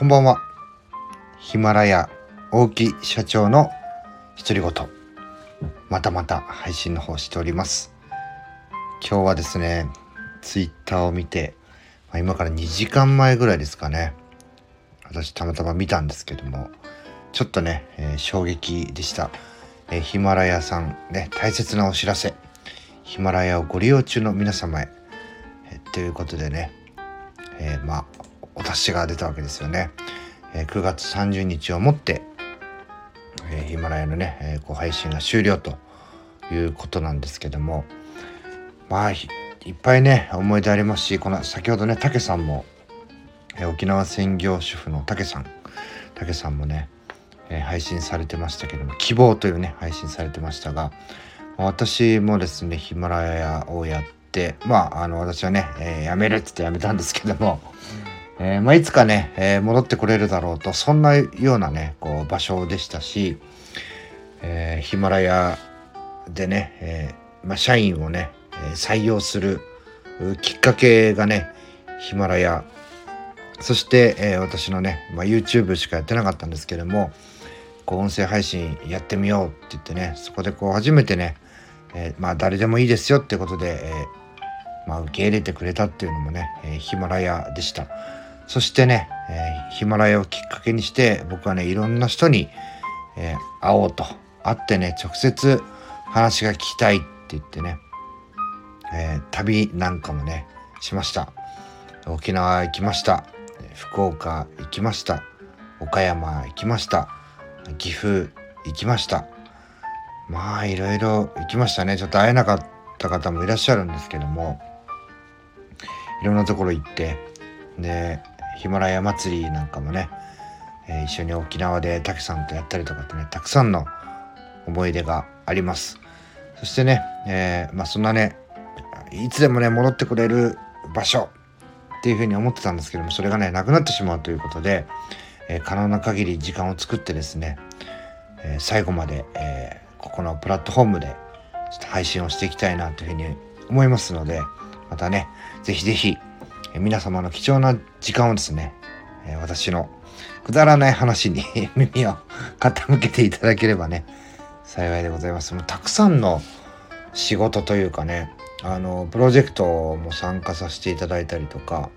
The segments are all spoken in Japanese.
こんばんは。ヒマラヤ大木社長の独り言。またまた配信の方しております。今日はですね、ツイッターを見て、まあ、今から2時間前ぐらいですかね。私たまたま見たんですけども、ちょっとね、えー、衝撃でした。えー、ヒマラヤさんね、大切なお知らせ。ヒマラヤをご利用中の皆様へ。えー、ということでね、えまあ、お達しが出たわけですよね。え9月30日をもって、えヒマラヤのね、えこう配信が終了ということなんですけどもまあいっぱいね思い出ありますしこの先ほどねたけさんも、え沖縄専業主婦のたけさんたけさんもね、え配信されてましたけども「希望」というね配信されてましたが私もですねヒマラヤをやってまああの私はね、えー、やめるっつってやめたんですけども、えー、まあ、いつかね、えー、戻ってこれるだろうとそんなようなねこう場所でしたし、えー、ヒマラヤでね、えまあ、社員をね採用するきっかけがねヒマラヤそして、え私のね、まあ、YouTube しかやってなかったんですけれどもこう音声配信やってみようって言ってねそこでこう初めてね、えまあ誰でもいいですよってことで、えまあ、受け入れてくれたっていうのもね、えヒマラヤでした。そしてね、えー、ヒマラヤをきっかけにして僕はねいろんな人に、えー、会おうと。会ってね直接話が聞きたいって言ってね、えー、旅なんかもねしました。沖縄行きました。福岡行きました。岡山行きました。岐阜行きました。まあいろいろ行きましたね。ちょっと会えなかった方もいらっしゃるんですけどもいろんなところ行ってでヒマラヤ祭りなんかもね、えー、一緒に沖縄でたけさんとやったりとかってねたくさんの思い出があります。そしてね、えー、まあそんなねいつでもね戻ってくれる場所っていうふうに思ってたんですけどもそれがねなくなってしまうということで、えー、可能な限り時間を作ってですね、え、最後まで、え、ここのプラットフォームでちょっと配信をしていきたいなというふうに思いますのでまたね是非是非皆様の貴重な時間をですね、私のくだらない話に 耳を傾けていただければね、幸いでございます。もうたくさんの仕事というかね、あの、プロジェクトも参加させていただいたりとか、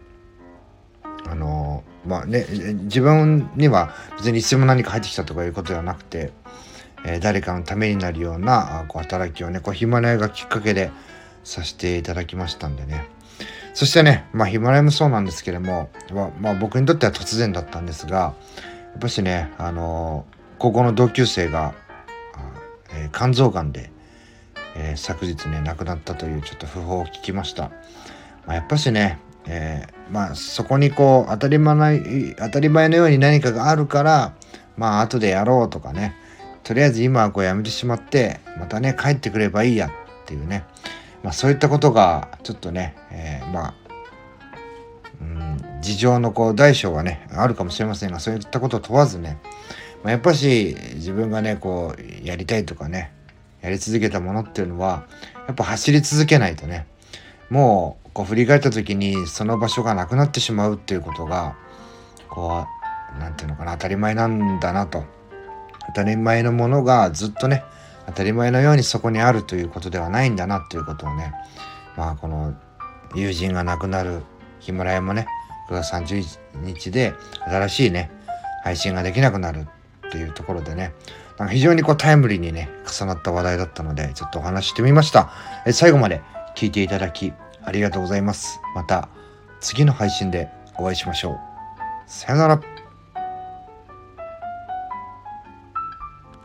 あの、まあね、自分には別にいつも何か入ってきたとかいうことではなくて、え、誰かのためになるようなこう働きをね、こうヒマラヤがきっかけでさせていただきましたんでね、そしてね、まあヒマラヤもそうなんですけれども、まあ、まあ、僕にとっては突然だったんですが、やっぱしね、あの高校の同級生が、えー、肝臓がんで、えー、昨日ね、亡くなったというちょっと訃報を聞きました。まあ、やっぱしね、えー、まあそこにこう当たり前ない当たり前のように何かがあるからまあ後でやろうとかねとりあえず今はこうやめてしまってまたね帰ってくればいいやっていうねまあ、そういったことがちょっとね、えー、まあ、うん、事情のこう大小はねあるかもしれませんがそういったことを問わずね、まあ、やっぱし自分がねこうやりたいとかねやり続けたものっていうのはやっぱ走り続けないとねもうこう振り返った時にその場所がなくなってしまうっていうことがこう何て言うのかな当たり前なんだなと。当たり前のものがずっとね当たり前のようにそこにあるということではないんだなということをねまあこの友人が亡くなるヒマラヤもね9月31日で新しいね配信ができなくなるっていうところでねなんか非常にこうタイムリーにね重なった話題だったのでちょっとお話してみました。え最後まで聞いていただきありがとうございます。また次の配信でお会いしましょう。さよなら。